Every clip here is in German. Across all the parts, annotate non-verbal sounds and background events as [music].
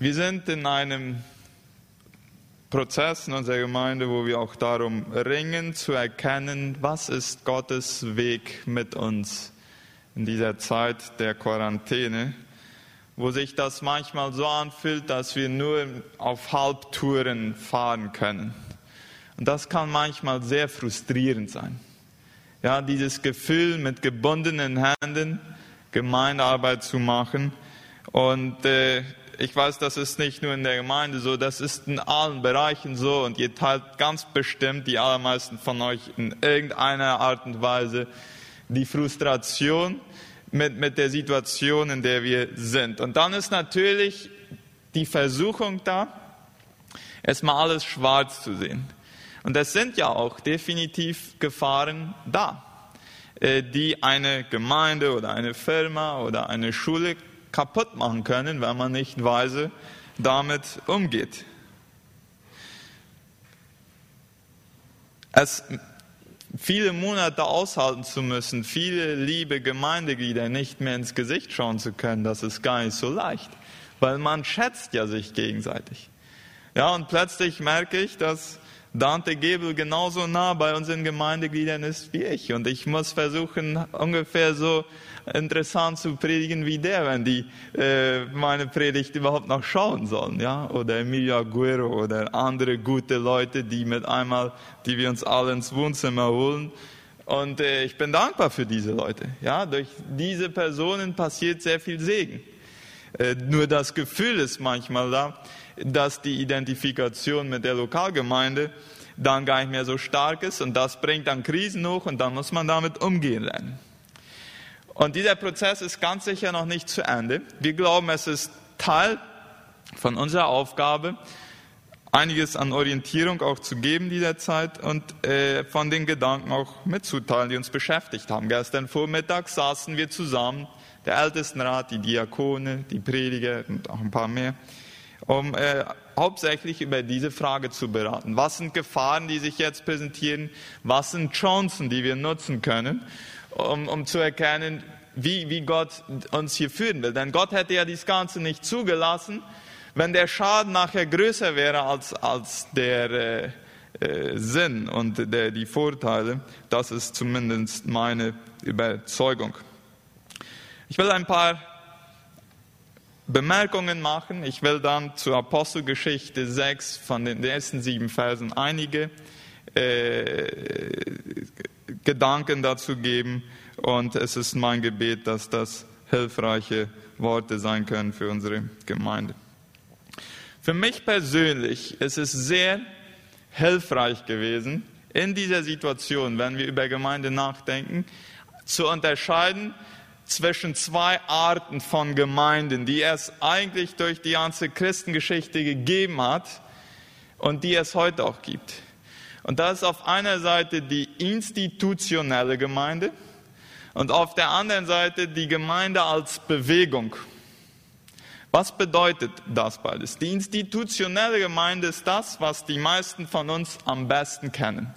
Wir sind in einem Prozess in unserer Gemeinde, wo wir auch darum ringen, zu erkennen, was ist Gottes Weg mit uns in dieser Zeit der Quarantäne, wo sich das manchmal so anfühlt, dass wir nur auf Halbtouren fahren können. Und das kann manchmal sehr frustrierend sein. Ja, dieses Gefühl, mit gebundenen Händen Gemeindearbeit zu machen. Und äh, ich weiß, das ist nicht nur in der Gemeinde so, das ist in allen Bereichen so und ihr teilt ganz bestimmt, die allermeisten von euch, in irgendeiner Art und Weise die Frustration mit, mit der Situation, in der wir sind. Und dann ist natürlich die Versuchung da, erstmal alles schwarz zu sehen. Und es sind ja auch definitiv Gefahren da, äh, die eine Gemeinde oder eine Firma oder eine Schule kaputt machen können, wenn man nicht weise damit umgeht. Es viele Monate aushalten zu müssen, viele liebe Gemeindeglieder nicht mehr ins Gesicht schauen zu können, das ist gar nicht so leicht, weil man schätzt ja sich gegenseitig. Ja, und plötzlich merke ich, dass Dante Gebel genauso nah bei unseren Gemeindegliedern ist wie ich. Und ich muss versuchen, ungefähr so interessant zu predigen wie der, wenn die äh, meine Predigt überhaupt noch schauen sollen. Ja? Oder Emilio Aguero oder andere gute Leute, die mit einmal, die wir uns alle ins Wohnzimmer holen. Und äh, ich bin dankbar für diese Leute. Ja? Durch diese Personen passiert sehr viel Segen. Äh, nur das Gefühl ist manchmal da, dass die Identifikation mit der Lokalgemeinde dann gar nicht mehr so stark ist und das bringt dann Krisen hoch und dann muss man damit umgehen lernen. Und dieser Prozess ist ganz sicher noch nicht zu Ende. Wir glauben, es ist Teil von unserer Aufgabe, einiges an Orientierung auch zu geben dieser Zeit und äh, von den Gedanken auch mitzuteilen, die uns beschäftigt haben. Gestern Vormittag saßen wir zusammen, der Ältestenrat, die Diakone, die Prediger und auch ein paar mehr, um äh, hauptsächlich über diese Frage zu beraten. Was sind Gefahren, die sich jetzt präsentieren? Was sind Chancen, die wir nutzen können, um, um zu erkennen, wie, wie Gott uns hier führen will? Denn Gott hätte ja dies Ganze nicht zugelassen, wenn der Schaden nachher größer wäre als, als der äh, äh, Sinn und der, die Vorteile. Das ist zumindest meine Überzeugung. Ich will ein paar Bemerkungen machen. Ich will dann zur Apostelgeschichte 6 von den ersten sieben Versen einige äh, Gedanken dazu geben. Und es ist mein Gebet, dass das hilfreiche Worte sein können für unsere Gemeinde. Für mich persönlich ist es sehr hilfreich gewesen, in dieser Situation, wenn wir über Gemeinde nachdenken, zu unterscheiden zwischen zwei Arten von Gemeinden, die es eigentlich durch die ganze Christengeschichte gegeben hat und die es heute auch gibt. Und das ist auf einer Seite die institutionelle Gemeinde und auf der anderen Seite die Gemeinde als Bewegung. Was bedeutet das beides? Die institutionelle Gemeinde ist das, was die meisten von uns am besten kennen.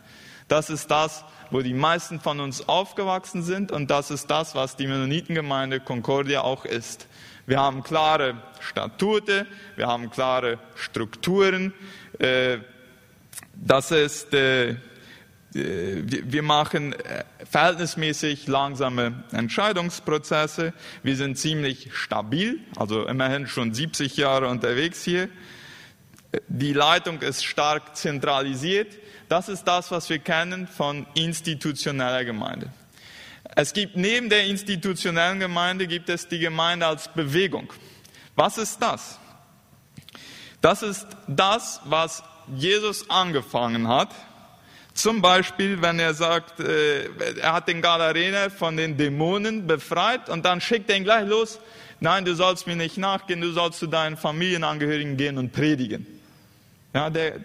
Das ist das, wo die meisten von uns aufgewachsen sind und das ist das, was die Mennonitengemeinde Concordia auch ist. Wir haben klare Statute, wir haben klare Strukturen. Äh, das ist, äh, wir machen äh, verhältnismäßig langsame Entscheidungsprozesse. Wir sind ziemlich stabil, also immerhin schon 70 Jahre unterwegs hier. Die Leitung ist stark zentralisiert. Das ist das, was wir kennen von institutioneller Gemeinde. Es gibt neben der institutionellen Gemeinde gibt es die Gemeinde als Bewegung. Was ist das? Das ist das, was Jesus angefangen hat. Zum Beispiel, wenn er sagt, äh, er hat den Galarener von den Dämonen befreit und dann schickt er ihn gleich los. Nein, du sollst mir nicht nachgehen, du sollst zu deinen Familienangehörigen gehen und predigen. Ja, der,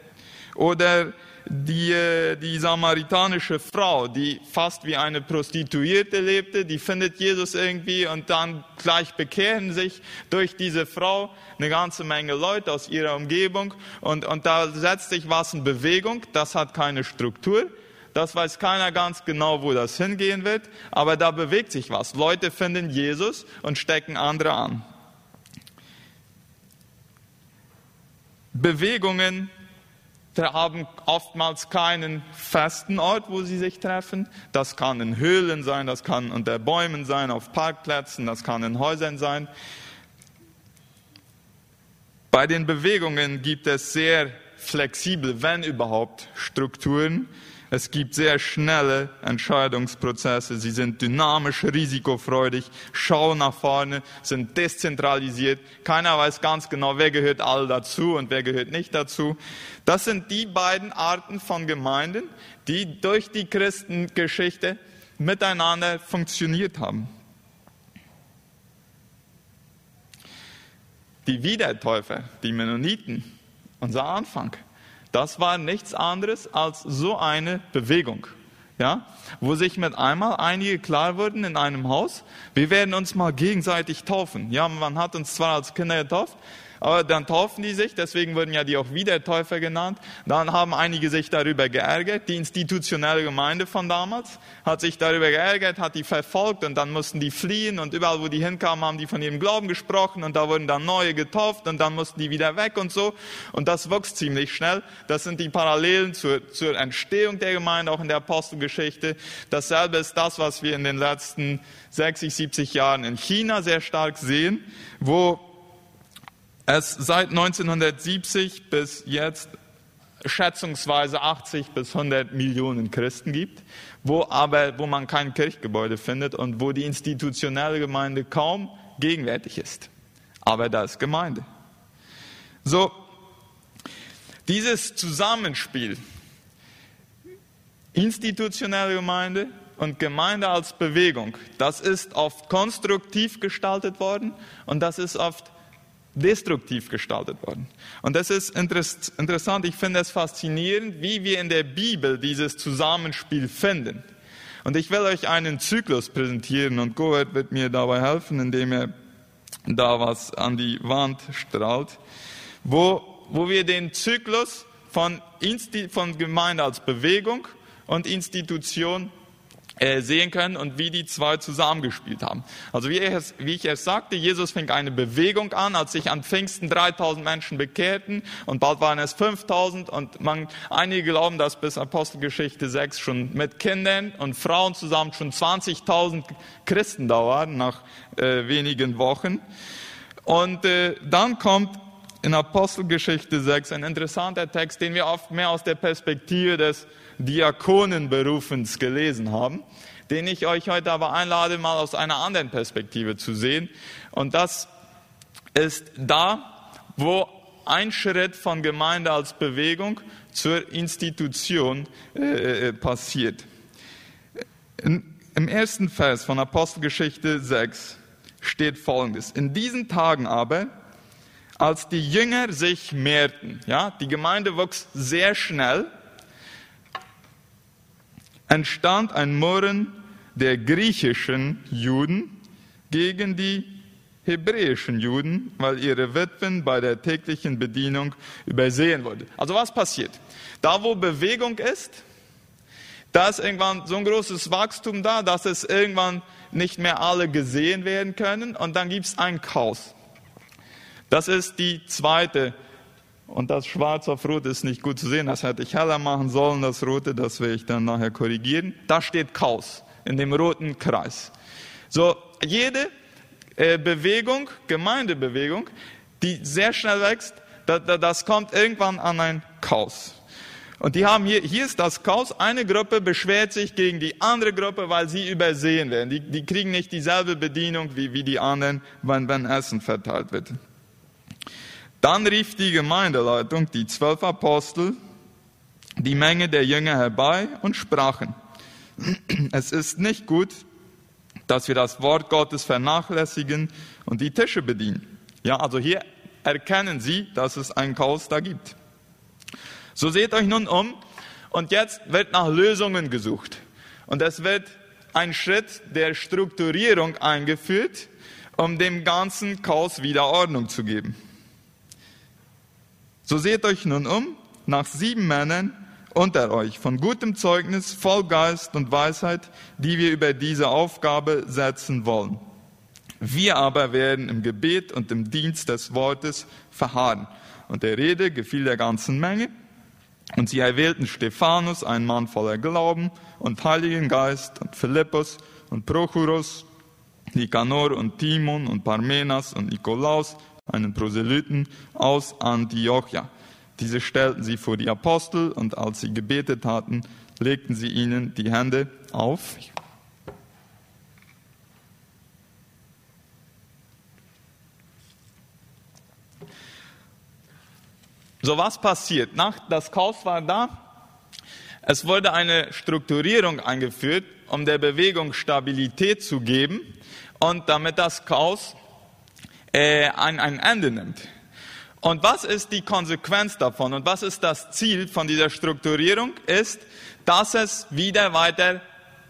oder die, äh, die samaritanische Frau, die fast wie eine Prostituierte lebte, die findet Jesus irgendwie und dann gleich bekehren sich durch diese Frau eine ganze Menge Leute aus ihrer Umgebung und, und da setzt sich was in Bewegung, das hat keine Struktur, das weiß keiner ganz genau, wo das hingehen wird, aber da bewegt sich was. Leute finden Jesus und stecken andere an. Bewegungen haben oftmals keinen festen Ort, wo sie sich treffen. Das kann in Höhlen sein, das kann unter Bäumen sein, auf Parkplätzen, das kann in Häusern sein. Bei den Bewegungen gibt es sehr flexibel, wenn überhaupt, Strukturen. Es gibt sehr schnelle Entscheidungsprozesse. Sie sind dynamisch, risikofreudig, schauen nach vorne, sind dezentralisiert. Keiner weiß ganz genau, wer gehört all dazu und wer gehört nicht dazu. Das sind die beiden Arten von Gemeinden, die durch die Christengeschichte miteinander funktioniert haben. Die Wiedertäufer, die Mennoniten, unser Anfang, das war nichts anderes als so eine Bewegung. Ja, wo sich mit einmal einige klar wurden in einem Haus, wir werden uns mal gegenseitig taufen. Ja, man hat uns zwar als Kinder getauft, aber dann taufen die sich, deswegen wurden ja die auch Wiedertäufer genannt. Dann haben einige sich darüber geärgert. Die institutionelle Gemeinde von damals hat sich darüber geärgert, hat die verfolgt und dann mussten die fliehen und überall, wo die hinkamen, haben die von ihrem Glauben gesprochen und da wurden dann neue getauft und dann mussten die wieder weg und so. Und das wächst ziemlich schnell. Das sind die Parallelen zur, zur Entstehung der Gemeinde, auch in der Apostelgeschichte. Dasselbe ist das, was wir in den letzten 60, 70 Jahren in China sehr stark sehen, wo es seit 1970 bis jetzt schätzungsweise 80 bis 100 Millionen Christen gibt, wo aber, wo man kein Kirchgebäude findet und wo die institutionelle Gemeinde kaum gegenwärtig ist. Aber da ist Gemeinde. So, dieses Zusammenspiel, institutionelle Gemeinde und Gemeinde als Bewegung, das ist oft konstruktiv gestaltet worden und das ist oft destruktiv gestaltet worden. Und das ist interessant, ich finde es faszinierend, wie wir in der Bibel dieses Zusammenspiel finden. Und ich will euch einen Zyklus präsentieren und Goethe wird mir dabei helfen, indem er da was an die Wand strahlt, wo, wo wir den Zyklus von, Insti von Gemeinde als Bewegung und Institution äh, sehen können und wie die zwei zusammengespielt haben. Also wie ich, es, wie ich es sagte, Jesus fing eine Bewegung an, als sich an Pfingsten 3000 Menschen bekehrten und bald waren es 5000 und man, einige glauben, dass bis Apostelgeschichte 6 schon mit Kindern und Frauen zusammen schon 20.000 Christen da waren nach äh, wenigen Wochen. Und äh, dann kommt in Apostelgeschichte 6 ein interessanter Text, den wir oft mehr aus der Perspektive des Diakonenberufens gelesen haben, den ich euch heute aber einlade, mal aus einer anderen Perspektive zu sehen. Und das ist da, wo ein Schritt von Gemeinde als Bewegung zur Institution äh, äh passiert. In, Im ersten Vers von Apostelgeschichte 6 steht Folgendes. In diesen Tagen aber, als die Jünger sich mehrten, ja, die Gemeinde wuchs sehr schnell, entstand ein Murren der griechischen Juden gegen die hebräischen Juden, weil ihre Witwen bei der täglichen Bedienung übersehen wurden. Also was passiert? Da, wo Bewegung ist, da ist irgendwann so ein großes Wachstum da, dass es irgendwann nicht mehr alle gesehen werden können und dann gibt es ein Chaos. Das ist die zweite und das Schwarz auf Rot ist nicht gut zu sehen. Das hätte ich heller machen sollen, das Rote, das werde ich dann nachher korrigieren. Da steht Chaos in dem roten Kreis. So, jede äh, Bewegung, Gemeindebewegung, die sehr schnell wächst, da, da, das kommt irgendwann an ein Chaos. Und die haben hier, hier ist das Chaos. Eine Gruppe beschwert sich gegen die andere Gruppe, weil sie übersehen werden. Die, die kriegen nicht dieselbe Bedienung wie, wie die anderen, wenn, wenn Essen verteilt wird. Dann rief die Gemeindeleitung, die zwölf Apostel, die Menge der Jünger herbei und sprachen, [clears throat] es ist nicht gut, dass wir das Wort Gottes vernachlässigen und die Tische bedienen. Ja, also hier erkennen sie, dass es ein Chaos da gibt. So seht euch nun um und jetzt wird nach Lösungen gesucht. Und es wird ein Schritt der Strukturierung eingeführt, um dem ganzen Chaos wieder Ordnung zu geben. So seht euch nun um nach sieben Männern unter euch von gutem Zeugnis, voll Geist und Weisheit, die wir über diese Aufgabe setzen wollen. Wir aber werden im Gebet und im Dienst des Wortes verharren. Und der Rede gefiel der ganzen Menge. Und sie erwählten Stephanus, einen Mann voller Glauben und Heiligen Geist, und Philippus und Prochorus, Nikanor und Timon und Parmenas und Nikolaus, einen Proselyten aus Antiochia. Diese stellten sie vor die Apostel und als sie gebetet hatten, legten sie ihnen die Hände auf. So was passiert? Nach, das Chaos war da. Es wurde eine Strukturierung eingeführt, um der Bewegung Stabilität zu geben und damit das Chaos äh, ein, ein Ende nimmt. Und was ist die Konsequenz davon und was ist das Ziel von dieser Strukturierung? Ist, dass es wieder weiter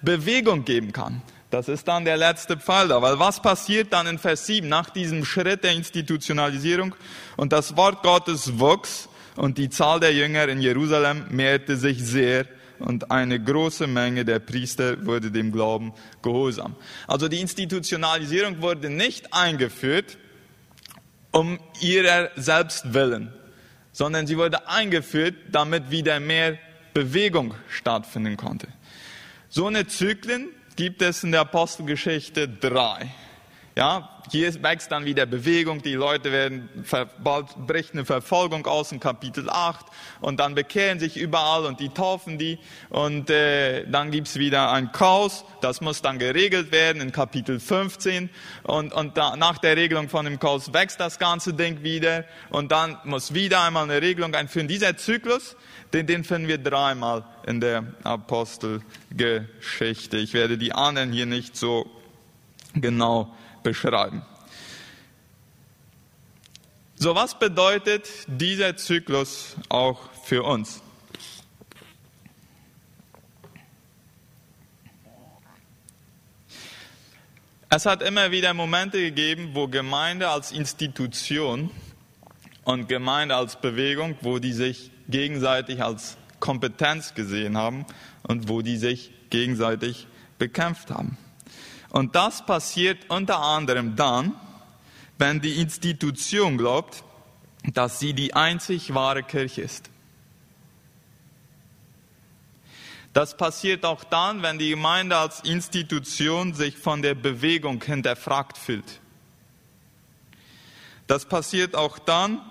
Bewegung geben kann. Das ist dann der letzte Fall da. Weil was passiert dann in Vers 7 nach diesem Schritt der Institutionalisierung? Und das Wort Gottes wuchs und die Zahl der Jünger in Jerusalem mehrte sich sehr und eine große Menge der Priester wurde dem Glauben gehorsam. Also die Institutionalisierung wurde nicht eingeführt um ihrer selbst willen, sondern sie wurde eingeführt, damit wieder mehr Bewegung stattfinden konnte. So eine Zyklen gibt es in der Apostelgeschichte drei. Ja, hier wächst dann wieder Bewegung, die Leute werden, bald bricht eine Verfolgung aus in Kapitel 8 und dann bekehren sich überall und die taufen die und äh, dann gibt's wieder ein Chaos, das muss dann geregelt werden in Kapitel 15 und, und da, nach der Regelung von dem Chaos wächst das ganze Ding wieder und dann muss wieder einmal eine Regelung einführen. Dieser Zyklus, den, den finden wir dreimal in der Apostelgeschichte. Ich werde die anderen hier nicht so genau beschreiben. So, was bedeutet dieser Zyklus auch für uns? Es hat immer wieder Momente gegeben, wo Gemeinde als Institution und Gemeinde als Bewegung, wo die sich gegenseitig als Kompetenz gesehen haben und wo die sich gegenseitig bekämpft haben. Und das passiert unter anderem dann, wenn die Institution glaubt, dass sie die einzig wahre Kirche ist. Das passiert auch dann, wenn die Gemeinde als Institution sich von der Bewegung hinterfragt fühlt. Das passiert auch dann,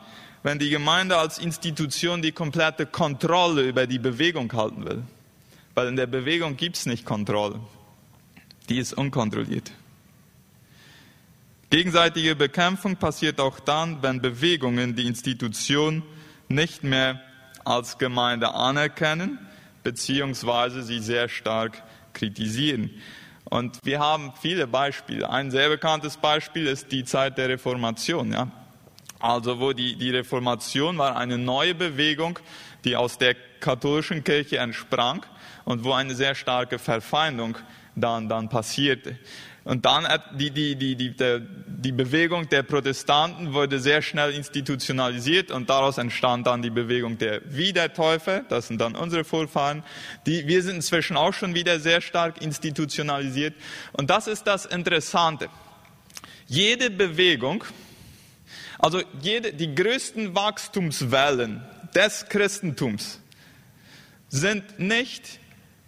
wenn die Gemeinde als Institution die komplette Kontrolle über die Bewegung halten will. Weil in der Bewegung gibt es nicht Kontrolle die ist unkontrolliert. Gegenseitige Bekämpfung passiert auch dann, wenn Bewegungen die Institution nicht mehr als Gemeinde anerkennen, beziehungsweise sie sehr stark kritisieren. Und wir haben viele Beispiele. Ein sehr bekanntes Beispiel ist die Zeit der Reformation. Ja? Also wo die, die Reformation war eine neue Bewegung, die aus der katholischen Kirche entsprang und wo eine sehr starke Verfeindung dann, dann passierte. Und dann die, die, die, die, die Bewegung der Protestanten wurde sehr schnell institutionalisiert und daraus entstand dann die Bewegung der Wiedertäufer. Das sind dann unsere Vorfahren. Die, wir sind inzwischen auch schon wieder sehr stark institutionalisiert. Und das ist das Interessante. Jede Bewegung, also jede, die größten Wachstumswellen des Christentums sind nicht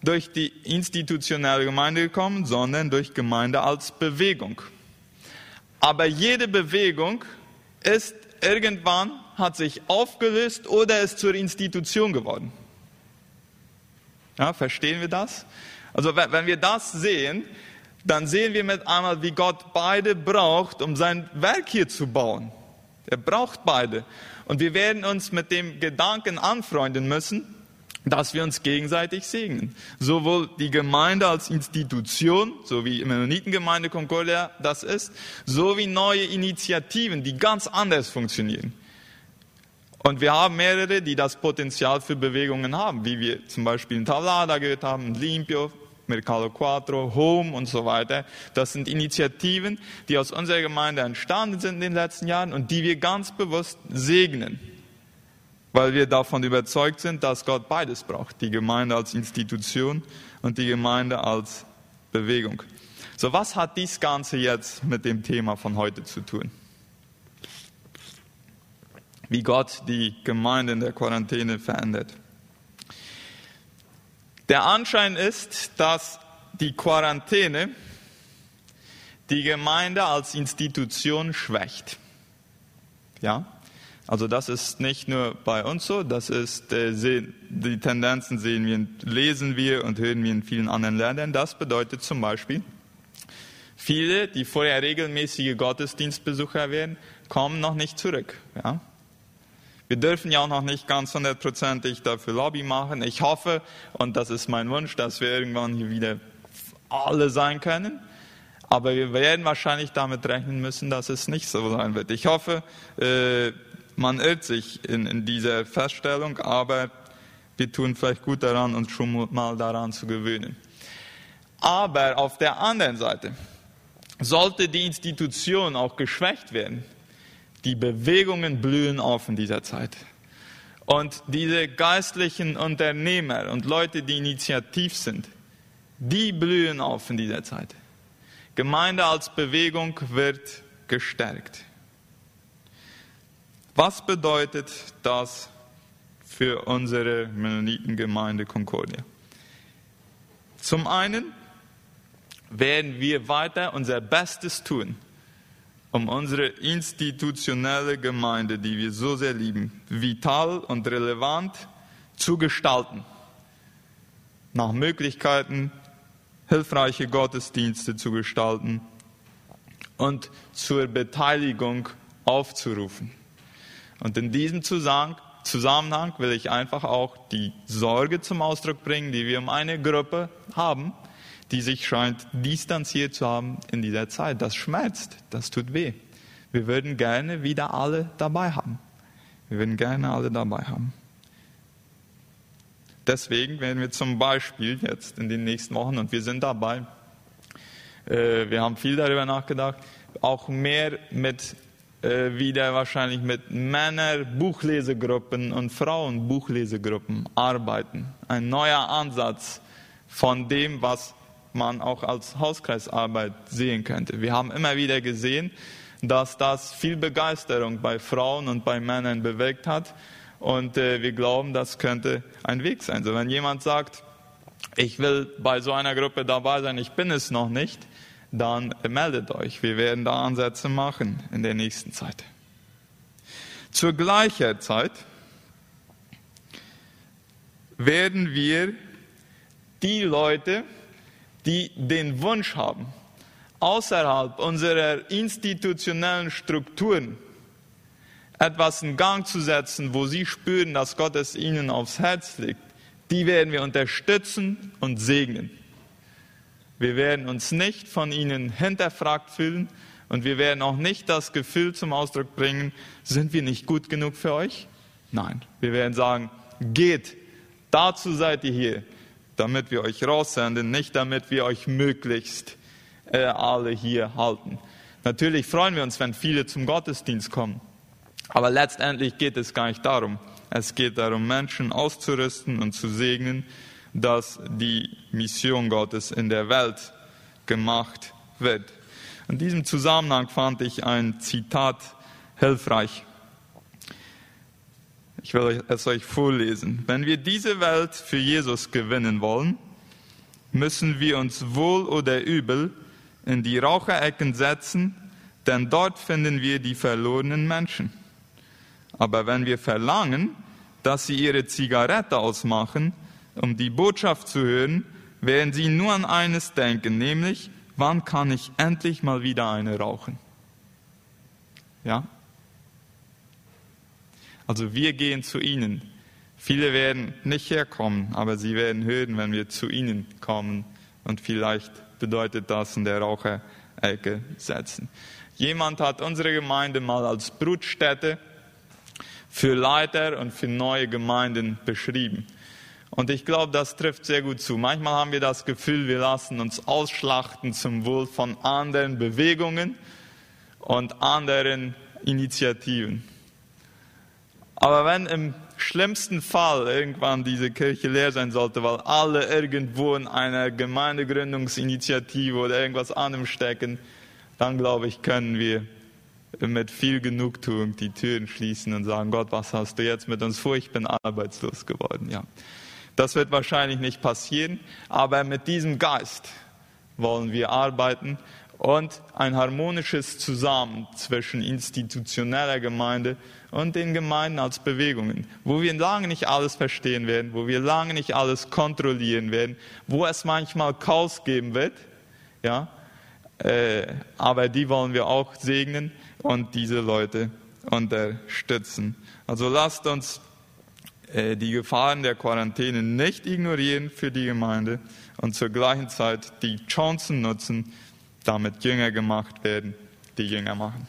durch die institutionelle Gemeinde gekommen, sondern durch Gemeinde als Bewegung. Aber jede Bewegung ist irgendwann, hat sich aufgelöst oder ist zur Institution geworden. Ja, verstehen wir das? Also wenn wir das sehen, dann sehen wir mit einmal, wie Gott beide braucht, um sein Werk hier zu bauen. Er braucht beide. Und wir werden uns mit dem Gedanken anfreunden müssen, dass wir uns gegenseitig segnen. Sowohl die Gemeinde als Institution, so wie Mennonitengemeinde Concordia das ist, so wie neue Initiativen, die ganz anders funktionieren. Und wir haben mehrere, die das Potenzial für Bewegungen haben, wie wir zum Beispiel in Tavlada gehört haben, Limpio, Mercado Quattro, Home und so weiter. Das sind Initiativen, die aus unserer Gemeinde entstanden sind in den letzten Jahren und die wir ganz bewusst segnen weil wir davon überzeugt sind, dass Gott beides braucht, die Gemeinde als Institution und die Gemeinde als Bewegung. So, was hat dies Ganze jetzt mit dem Thema von heute zu tun? Wie Gott die Gemeinde in der Quarantäne verändert. Der Anschein ist, dass die Quarantäne die Gemeinde als Institution schwächt. Ja? Also das ist nicht nur bei uns so, das ist äh, die Tendenzen sehen wir, lesen wir und hören wir in vielen anderen Ländern. Das bedeutet zum Beispiel, viele, die vorher regelmäßige Gottesdienstbesucher werden, kommen noch nicht zurück. Ja? Wir dürfen ja auch noch nicht ganz hundertprozentig dafür Lobby machen. Ich hoffe, und das ist mein Wunsch, dass wir irgendwann hier wieder alle sein können. Aber wir werden wahrscheinlich damit rechnen müssen, dass es nicht so sein wird. Ich hoffe, äh, man irrt sich in, in dieser Feststellung, aber wir tun vielleicht gut daran, uns schon mal daran zu gewöhnen. Aber auf der anderen Seite sollte die Institution auch geschwächt werden. Die Bewegungen blühen auf in dieser Zeit. Und diese geistlichen Unternehmer und Leute, die initiativ sind, die blühen auf in dieser Zeit. Gemeinde als Bewegung wird gestärkt. Was bedeutet das für unsere Mennonitengemeinde Concordia? Zum einen werden wir weiter unser Bestes tun, um unsere institutionelle Gemeinde, die wir so sehr lieben, vital und relevant zu gestalten. Nach Möglichkeiten hilfreiche Gottesdienste zu gestalten und zur Beteiligung aufzurufen. Und in diesem Zusammenhang will ich einfach auch die Sorge zum Ausdruck bringen, die wir um eine Gruppe haben, die sich scheint distanziert zu haben in dieser Zeit. Das schmerzt, das tut weh. Wir würden gerne wieder alle dabei haben. Wir würden gerne alle dabei haben. Deswegen werden wir zum Beispiel jetzt in den nächsten Wochen, und wir sind dabei, äh, wir haben viel darüber nachgedacht, auch mehr mit wieder wahrscheinlich mit Männer Buchlesegruppen und Frauen Buchlesegruppen arbeiten. Ein neuer Ansatz von dem, was man auch als Hauskreisarbeit sehen könnte. Wir haben immer wieder gesehen, dass das viel Begeisterung bei Frauen und bei Männern bewegt hat und äh, wir glauben, das könnte ein Weg sein. So, wenn jemand sagt, ich will bei so einer Gruppe dabei sein, ich bin es noch nicht, dann meldet euch. Wir werden da Ansätze machen in der nächsten Zeit. Zur gleichen Zeit werden wir die Leute, die den Wunsch haben, außerhalb unserer institutionellen Strukturen etwas in Gang zu setzen, wo sie spüren, dass Gott es ihnen aufs Herz legt, die werden wir unterstützen und segnen. Wir werden uns nicht von ihnen hinterfragt fühlen und wir werden auch nicht das Gefühl zum Ausdruck bringen, sind wir nicht gut genug für euch? Nein, wir werden sagen, geht, dazu seid ihr hier, damit wir euch raussenden, nicht damit wir euch möglichst äh, alle hier halten. Natürlich freuen wir uns, wenn viele zum Gottesdienst kommen. Aber letztendlich geht es gar nicht darum. Es geht darum, Menschen auszurüsten und zu segnen, dass die Mission Gottes in der Welt gemacht wird. In diesem Zusammenhang fand ich ein Zitat hilfreich. Ich will es euch vorlesen. Wenn wir diese Welt für Jesus gewinnen wollen, müssen wir uns wohl oder übel in die Raucherecken setzen, denn dort finden wir die verlorenen Menschen. Aber wenn wir verlangen, dass sie ihre Zigarette ausmachen, um die Botschaft zu hören, werden sie nur an eines denken, nämlich, wann kann ich endlich mal wieder eine rauchen? Ja? Also wir gehen zu ihnen. Viele werden nicht herkommen, aber sie werden hören, wenn wir zu ihnen kommen. Und vielleicht bedeutet das in der Raucherecke setzen. Jemand hat unsere Gemeinde mal als Brutstätte für Leiter und für neue Gemeinden beschrieben. Und ich glaube, das trifft sehr gut zu. Manchmal haben wir das Gefühl, wir lassen uns ausschlachten zum Wohl von anderen Bewegungen und anderen Initiativen. Aber wenn im schlimmsten Fall irgendwann diese Kirche leer sein sollte, weil alle irgendwo in einer Gemeindegründungsinitiative oder irgendwas anderem stecken, dann glaube ich, können wir mit viel Genugtuung die Türen schließen und sagen, Gott, was hast du jetzt mit uns vor? Ich bin arbeitslos geworden. Ja. Das wird wahrscheinlich nicht passieren, aber mit diesem Geist wollen wir arbeiten und ein harmonisches Zusammen zwischen institutioneller Gemeinde und den Gemeinden als Bewegungen, wo wir lange nicht alles verstehen werden, wo wir lange nicht alles kontrollieren werden, wo es manchmal Chaos geben wird, ja, äh, aber die wollen wir auch segnen und diese Leute unterstützen. Also lasst uns die Gefahren der Quarantäne nicht ignorieren für die Gemeinde und zur gleichen Zeit die Chancen nutzen, damit Jünger gemacht werden, die Jünger machen.